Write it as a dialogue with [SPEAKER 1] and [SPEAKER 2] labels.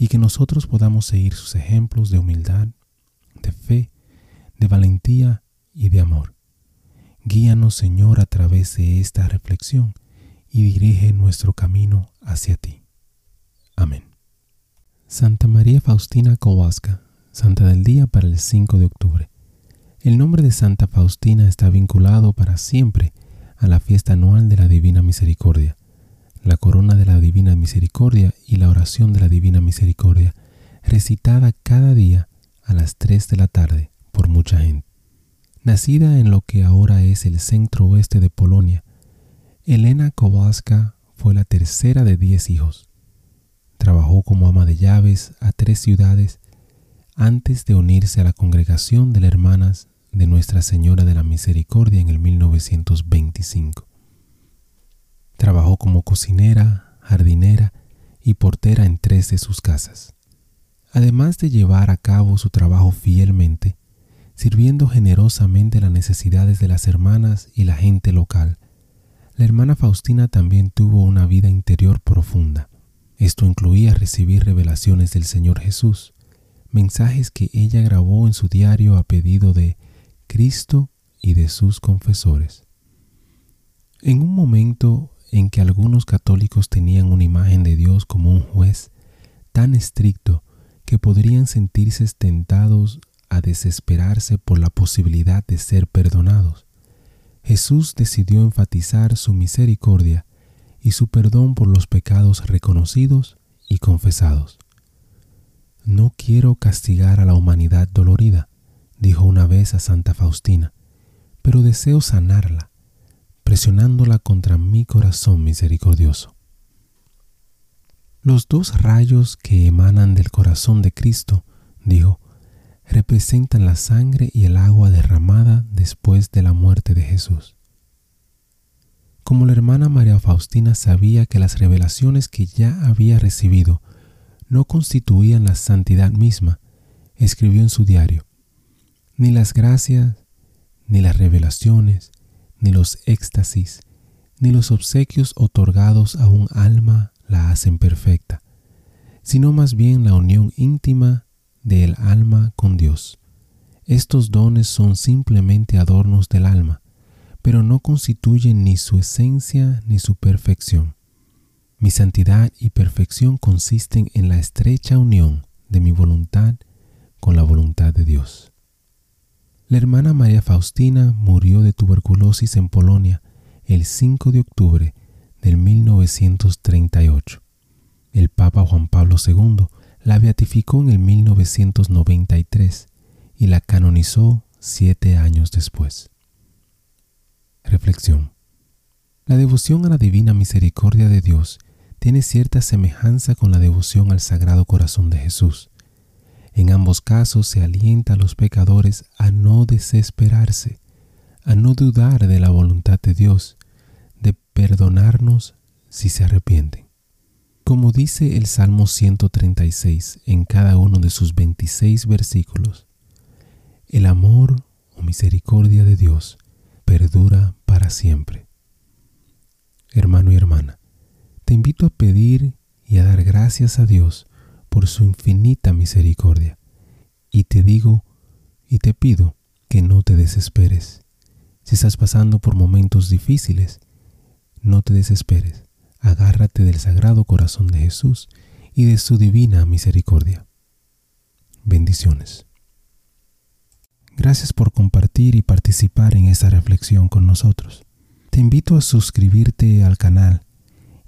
[SPEAKER 1] y que nosotros podamos seguir sus ejemplos de humildad, de fe, de valentía y de amor. Guíanos, Señor, a través de esta reflexión y dirige nuestro camino hacia ti. Amén. Santa María Faustina Kowalska, Santa del Día para el 5 de octubre. El nombre de Santa Faustina está vinculado para siempre a la fiesta anual de la Divina Misericordia, la corona de la Divina Misericordia y la oración de la Divina Misericordia, recitada cada día a las 3 de la tarde por mucha gente. Nacida en lo que ahora es el centro oeste de Polonia, Elena Kowalska fue la tercera de diez hijos. Trabajó como ama de llaves a tres ciudades antes de unirse a la congregación de las hermanas de Nuestra Señora de la Misericordia en el 1925. Como cocinera, jardinera y portera en tres de sus casas. Además de llevar a cabo su trabajo fielmente, sirviendo generosamente las necesidades de las hermanas y la gente local, la hermana Faustina también tuvo una vida interior profunda. Esto incluía recibir revelaciones del Señor Jesús, mensajes que ella grabó en su diario a pedido de Cristo y de sus confesores. En un momento en que algunos católicos tenían una imagen de Dios como un juez tan estricto que podrían sentirse tentados a desesperarse por la posibilidad de ser perdonados, Jesús decidió enfatizar su misericordia y su perdón por los pecados reconocidos y confesados. No quiero castigar a la humanidad dolorida, dijo una vez a Santa Faustina, pero deseo sanarla, presionándola contra mi corazón misericordioso. Los dos rayos que emanan del corazón de Cristo, dijo, representan la sangre y el agua derramada después de la muerte de Jesús. Como la hermana María Faustina sabía que las revelaciones que ya había recibido no constituían la santidad misma, escribió en su diario, ni las gracias, ni las revelaciones, ni los éxtasis, ni los obsequios otorgados a un alma la hacen perfecta, sino más bien la unión íntima del alma con Dios. Estos dones son simplemente adornos del alma, pero no constituyen ni su esencia ni su perfección. Mi santidad y perfección consisten en la estrecha unión de mi voluntad con la voluntad de Dios. La hermana María Faustina murió de tuberculosis en Polonia el 5 de octubre del 1938. El Papa Juan Pablo II la beatificó en el 1993 y la canonizó siete años después. Reflexión. La devoción a la divina misericordia de Dios tiene cierta semejanza con la devoción al Sagrado Corazón de Jesús, en ambos casos se alienta a los pecadores a no desesperarse, a no dudar de la voluntad de Dios, de perdonarnos si se arrepienten. Como dice el Salmo 136 en cada uno de sus 26 versículos, el amor o misericordia de Dios perdura para siempre. Hermano y hermana, te invito a pedir y a dar gracias a Dios por su infinita misericordia. Y te digo y te pido que no te desesperes. Si estás pasando por momentos difíciles, no te desesperes. Agárrate del sagrado corazón de Jesús y de su divina misericordia. Bendiciones. Gracias por compartir y participar en esta reflexión con nosotros. Te invito a suscribirte al canal